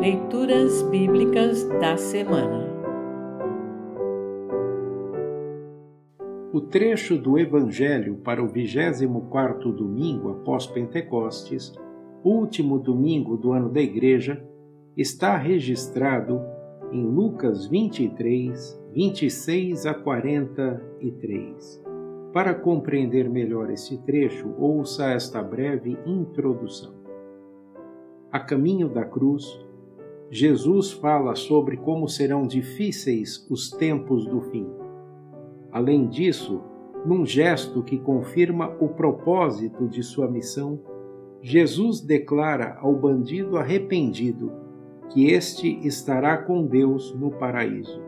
Leituras Bíblicas da Semana O trecho do Evangelho para o 24º domingo após Pentecostes, último domingo do ano da Igreja, está registrado em Lucas 23, 26 a 43. Para compreender melhor esse trecho, ouça esta breve introdução. A caminho da cruz, Jesus fala sobre como serão difíceis os tempos do fim. Além disso, num gesto que confirma o propósito de sua missão, Jesus declara ao bandido arrependido que este estará com Deus no paraíso.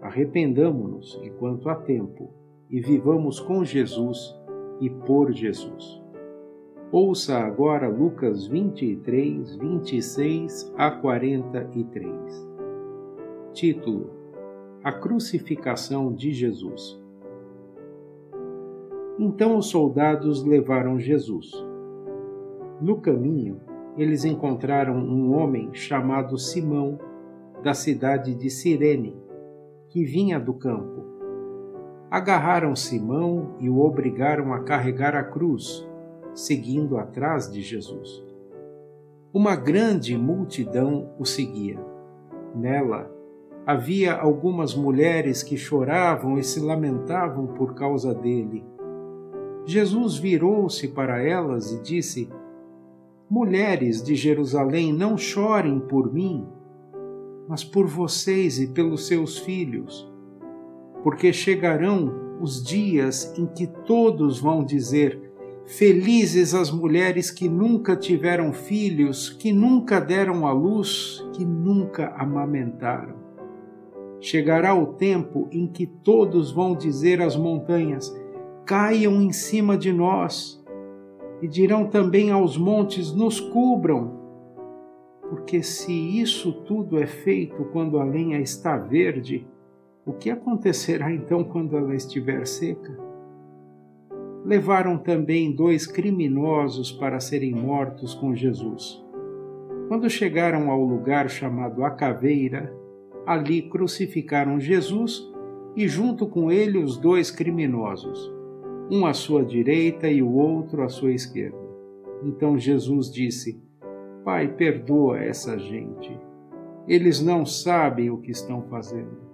Arrependamo-nos enquanto há tempo e vivamos com Jesus e por Jesus. Ouça agora Lucas 23, 26 a 43. Título: A crucificação de Jesus. Então os soldados levaram Jesus. No caminho, eles encontraram um homem chamado Simão, da cidade de Cirene, que vinha do campo. Agarraram Simão e o obrigaram a carregar a cruz, seguindo atrás de Jesus. Uma grande multidão o seguia. Nela havia algumas mulheres que choravam e se lamentavam por causa dele. Jesus virou-se para elas e disse: Mulheres de Jerusalém, não chorem por mim, mas por vocês e pelos seus filhos, porque chegarão os dias em que todos vão dizer: Felizes as mulheres que nunca tiveram filhos, que nunca deram à luz, que nunca amamentaram. Chegará o tempo em que todos vão dizer às montanhas: Caiam em cima de nós e dirão também aos montes: Nos cubram. Porque se isso tudo é feito quando a lenha está verde, o que acontecerá então quando ela estiver seca? Levaram também dois criminosos para serem mortos com Jesus. Quando chegaram ao lugar chamado A Caveira, ali crucificaram Jesus e, junto com ele, os dois criminosos um à sua direita e o outro à sua esquerda. Então Jesus disse: Pai, perdoa essa gente. Eles não sabem o que estão fazendo.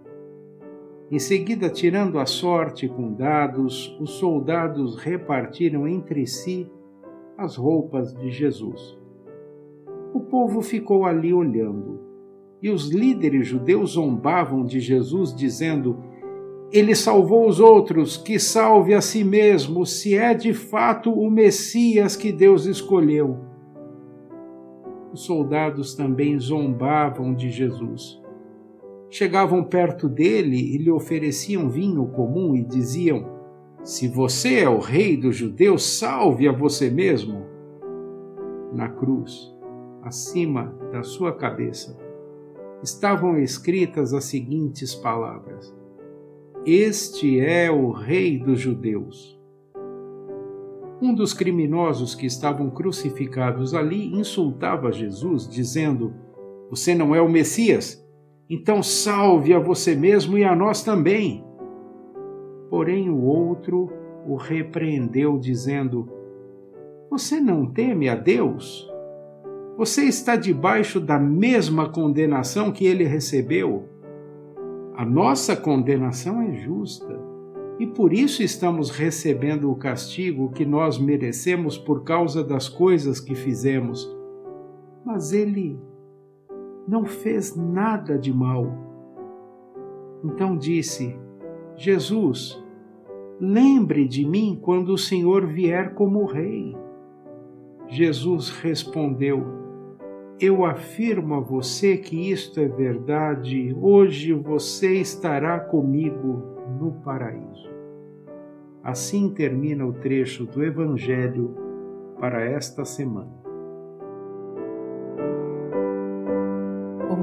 Em seguida, tirando a sorte com dados, os soldados repartiram entre si as roupas de Jesus. O povo ficou ali olhando, e os líderes judeus zombavam de Jesus, dizendo: ele salvou os outros, que salve a si mesmo, se é de fato o Messias que Deus escolheu. Os soldados também zombavam de Jesus. Chegavam perto dele e lhe ofereciam vinho comum e diziam: Se você é o rei dos judeus, salve a você mesmo. Na cruz, acima da sua cabeça, estavam escritas as seguintes palavras: este é o Rei dos Judeus. Um dos criminosos que estavam crucificados ali insultava Jesus, dizendo: Você não é o Messias? Então salve a você mesmo e a nós também. Porém, o outro o repreendeu, dizendo: Você não teme a Deus? Você está debaixo da mesma condenação que ele recebeu. A nossa condenação é justa e por isso estamos recebendo o castigo que nós merecemos por causa das coisas que fizemos. Mas ele não fez nada de mal. Então disse: Jesus, lembre de mim quando o Senhor vier como rei. Jesus respondeu: eu afirmo a você que isto é verdade, hoje você estará comigo no paraíso. Assim termina o trecho do Evangelho para esta semana.